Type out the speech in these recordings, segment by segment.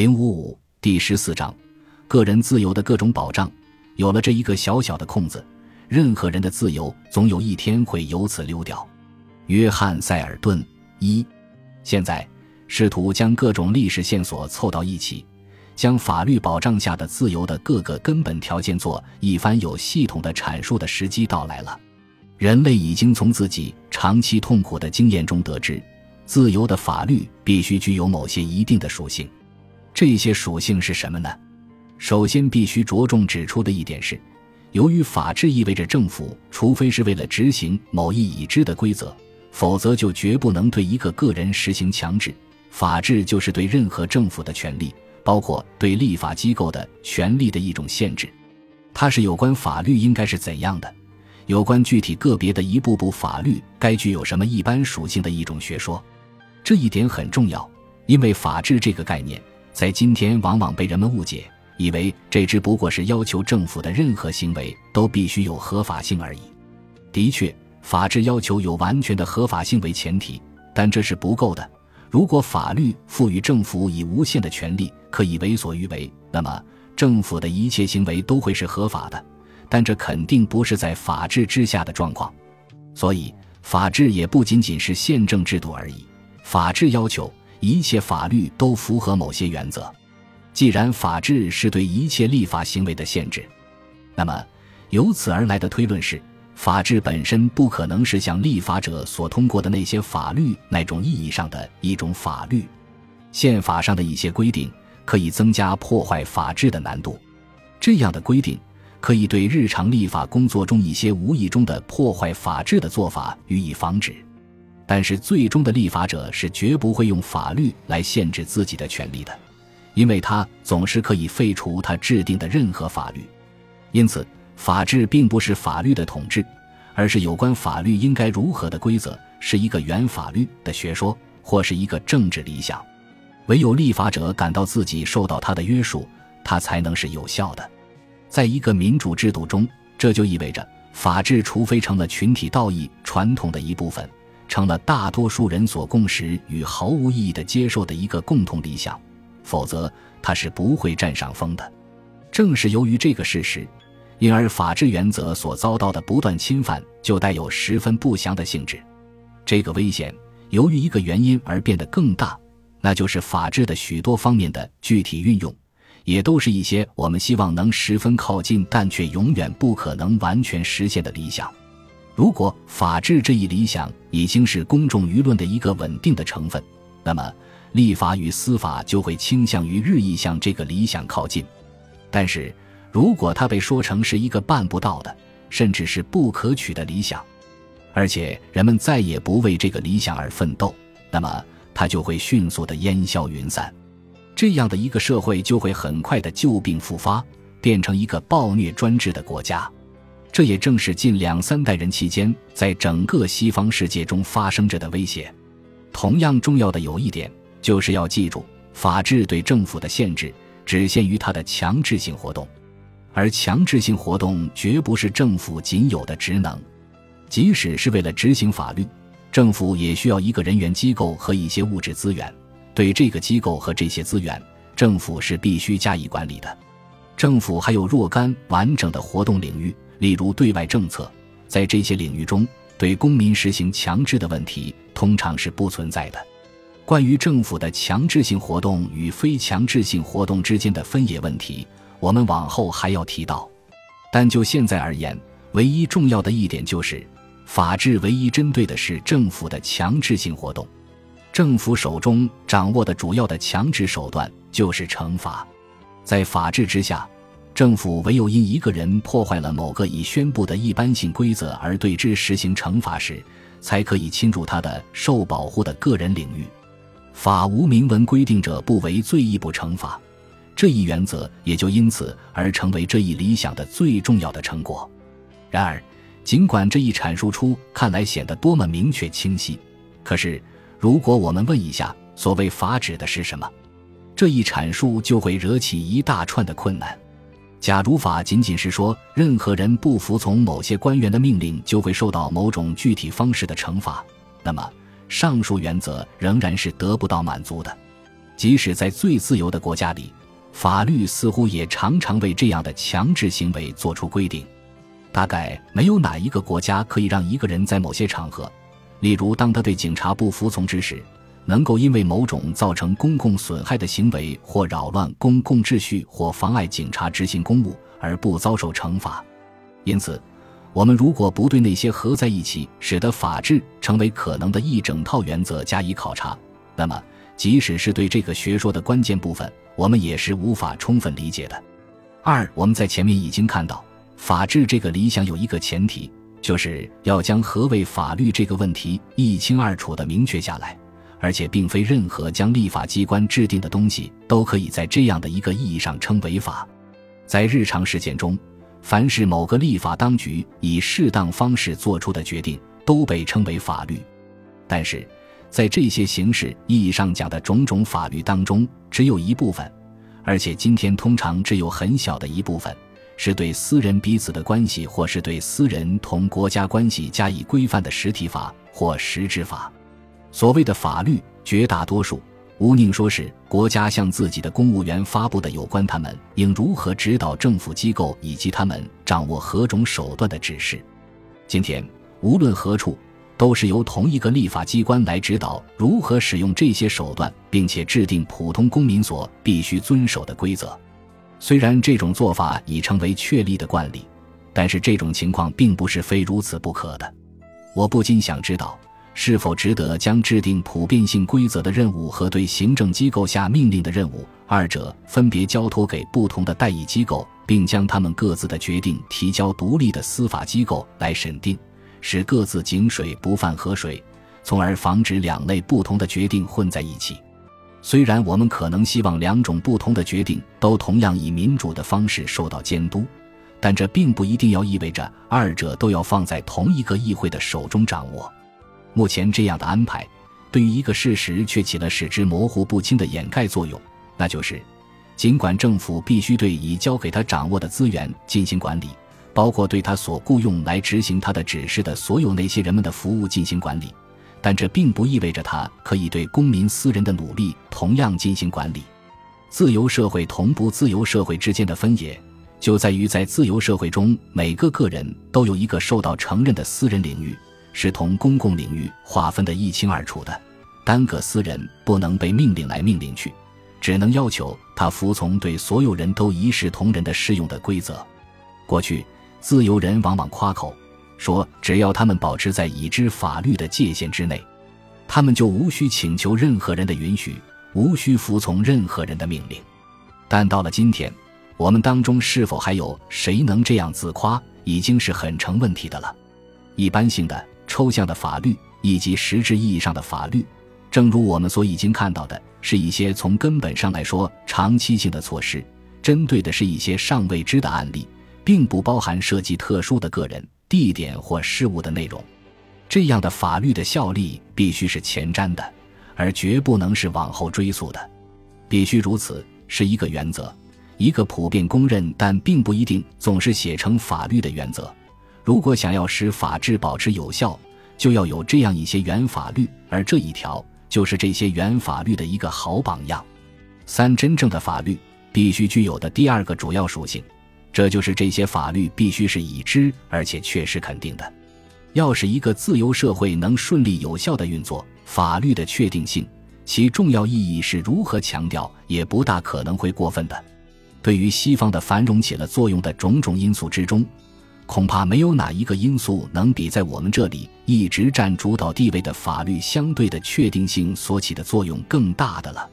零五五第十四章，个人自由的各种保障。有了这一个小小的空子，任何人的自由总有一天会由此溜掉。约翰·塞尔顿一，现在试图将各种历史线索凑到一起，将法律保障下的自由的各个根本条件做一番有系统的阐述的时机到来了。人类已经从自己长期痛苦的经验中得知，自由的法律必须具有某些一定的属性。这些属性是什么呢？首先，必须着重指出的一点是，由于法治意味着政府，除非是为了执行某一已知的规则，否则就绝不能对一个个人实行强制。法治就是对任何政府的权利，包括对立法机构的权利的一种限制。它是有关法律应该是怎样的。有关具体个别的一步步法律该具有什么一般属性的一种学说，这一点很重要，因为法治这个概念在今天往往被人们误解，以为这只不过是要求政府的任何行为都必须有合法性而已。的确，法治要求有完全的合法性为前提，但这是不够的。如果法律赋予政府以无限的权利，可以为所欲为，那么政府的一切行为都会是合法的。但这肯定不是在法治之下的状况，所以法治也不仅仅是宪政制度而已。法治要求一切法律都符合某些原则。既然法治是对一切立法行为的限制，那么由此而来的推论是，法治本身不可能是像立法者所通过的那些法律那种意义上的一种法律。宪法上的一些规定可以增加破坏法治的难度，这样的规定。可以对日常立法工作中一些无意中的破坏法治的做法予以防止，但是最终的立法者是绝不会用法律来限制自己的权利的，因为他总是可以废除他制定的任何法律。因此，法治并不是法律的统治，而是有关法律应该如何的规则，是一个原法律的学说，或是一个政治理想。唯有立法者感到自己受到他的约束，他才能是有效的。在一个民主制度中，这就意味着法治除非成了群体道义传统的一部分，成了大多数人所共识与毫无意义的接受的一个共同理想，否则它是不会占上风的。正是由于这个事实，因而法治原则所遭到的不断侵犯就带有十分不祥的性质。这个危险由于一个原因而变得更大，那就是法治的许多方面的具体运用。也都是一些我们希望能十分靠近，但却永远不可能完全实现的理想。如果法治这一理想已经是公众舆论的一个稳定的成分，那么立法与司法就会倾向于日益向这个理想靠近。但是，如果它被说成是一个办不到的，甚至是不可取的理想，而且人们再也不为这个理想而奋斗，那么它就会迅速的烟消云散。这样的一个社会就会很快的旧病复发，变成一个暴虐专制的国家。这也正是近两三代人期间在整个西方世界中发生着的威胁。同样重要的有一点，就是要记住，法治对政府的限制只限于它的强制性活动，而强制性活动绝不是政府仅有的职能。即使是为了执行法律，政府也需要一个人员机构和一些物质资源。对这个机构和这些资源，政府是必须加以管理的。政府还有若干完整的活动领域，例如对外政策。在这些领域中，对公民实行强制的问题通常是不存在的。关于政府的强制性活动与非强制性活动之间的分野问题，我们往后还要提到。但就现在而言，唯一重要的一点就是，法治唯一针对的是政府的强制性活动。政府手中掌握的主要的强制手段就是惩罚，在法治之下，政府唯有因一个人破坏了某个已宣布的一般性规则而对之实行惩罚时，才可以侵入他的受保护的个人领域。法无明文规定者不为罪亦不惩罚，这一原则也就因此而成为这一理想的最重要的成果。然而，尽管这一阐述出看来显得多么明确清晰，可是。如果我们问一下，所谓法指的是什么，这一阐述就会惹起一大串的困难。假如法仅仅是说任何人不服从某些官员的命令就会受到某种具体方式的惩罚，那么上述原则仍然是得不到满足的。即使在最自由的国家里，法律似乎也常常为这样的强制行为做出规定。大概没有哪一个国家可以让一个人在某些场合，例如当他对警察不服从之时，能够因为某种造成公共损害的行为或扰乱公共秩序或妨碍警察执行公务而不遭受惩罚。因此，我们如果不对那些合在一起使得法治成为可能的一整套原则加以考察，那么即使是对这个学说的关键部分，我们也是无法充分理解的。二，我们在前面已经看到。法治这个理想有一个前提，就是要将何谓法律这个问题一清二楚地明确下来，而且并非任何将立法机关制定的东西都可以在这样的一个意义上称为法。在日常实践中，凡是某个立法当局以适当方式做出的决定，都被称为法律。但是，在这些形式意义上讲的种种法律当中，只有一部分，而且今天通常只有很小的一部分。是对私人彼此的关系，或是对私人同国家关系加以规范的实体法或实质法。所谓的法律，绝大多数无宁说是国家向自己的公务员发布的有关他们应如何指导政府机构以及他们掌握何种手段的指示。今天无论何处，都是由同一个立法机关来指导如何使用这些手段，并且制定普通公民所必须遵守的规则。虽然这种做法已成为确立的惯例，但是这种情况并不是非如此不可的。我不禁想知道，是否值得将制定普遍性规则的任务和对行政机构下命令的任务，二者分别交托给不同的代议机构，并将他们各自的决定提交独立的司法机构来审定，使各自井水不犯河水，从而防止两类不同的决定混在一起。虽然我们可能希望两种不同的决定都同样以民主的方式受到监督，但这并不一定要意味着二者都要放在同一个议会的手中掌握。目前这样的安排，对于一个事实却起了使之模糊不清的掩盖作用，那就是，尽管政府必须对已交给他掌握的资源进行管理，包括对他所雇佣来执行他的指示的所有那些人们的服务进行管理。但这并不意味着他可以对公民私人的努力同样进行管理。自由社会同不自由社会之间的分野，就在于在自由社会中，每个个人都有一个受到承认的私人领域，是同公共领域划分的一清二楚的。单个私人不能被命令来命令去，只能要求他服从对所有人都一视同仁的适用的规则。过去，自由人往往夸口。说，只要他们保持在已知法律的界限之内，他们就无需请求任何人的允许，无需服从任何人的命令。但到了今天，我们当中是否还有谁能这样自夸，已经是很成问题的了。一般性的、抽象的法律以及实质意义上的法律，正如我们所已经看到的，是一些从根本上来说长期性的措施，针对的是一些尚未知的案例，并不包含涉及特殊的个人。地点或事物的内容，这样的法律的效力必须是前瞻的，而绝不能是往后追溯的。必须如此是一个原则，一个普遍公认但并不一定总是写成法律的原则。如果想要使法治保持有效，就要有这样一些原法律，而这一条就是这些原法律的一个好榜样。三、真正的法律必须具有的第二个主要属性。这就是这些法律必须是已知而且确实肯定的。要使一个自由社会能顺利有效的运作，法律的确定性，其重要意义是如何强调，也不大可能会过分的。对于西方的繁荣起了作用的种种因素之中，恐怕没有哪一个因素能比在我们这里一直占主导地位的法律相对的确定性所起的作用更大的了。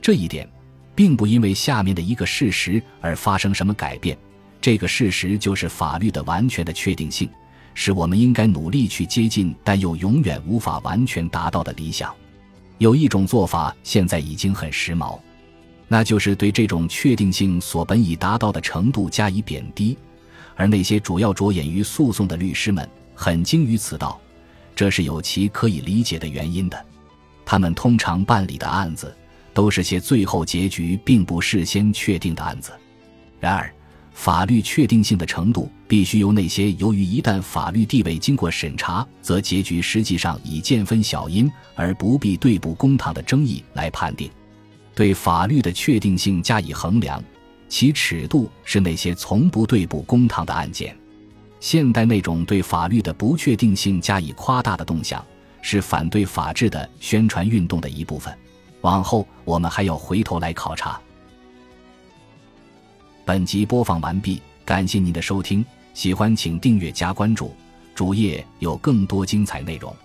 这一点，并不因为下面的一个事实而发生什么改变。这个事实就是法律的完全的确定性，是我们应该努力去接近，但又永远无法完全达到的理想。有一种做法现在已经很时髦，那就是对这种确定性所本已达到的程度加以贬低，而那些主要着眼于诉讼的律师们很精于此道，这是有其可以理解的原因的。他们通常办理的案子都是些最后结局并不事先确定的案子，然而。法律确定性的程度必须由那些由于一旦法律地位经过审查，则结局实际上已见分晓因而不必对簿公堂的争议来判定。对法律的确定性加以衡量，其尺度是那些从不对簿公堂的案件。现代那种对法律的不确定性加以夸大的动向，是反对法治的宣传运动的一部分。往后我们还要回头来考察。本集播放完毕，感谢您的收听，喜欢请订阅加关注，主页有更多精彩内容。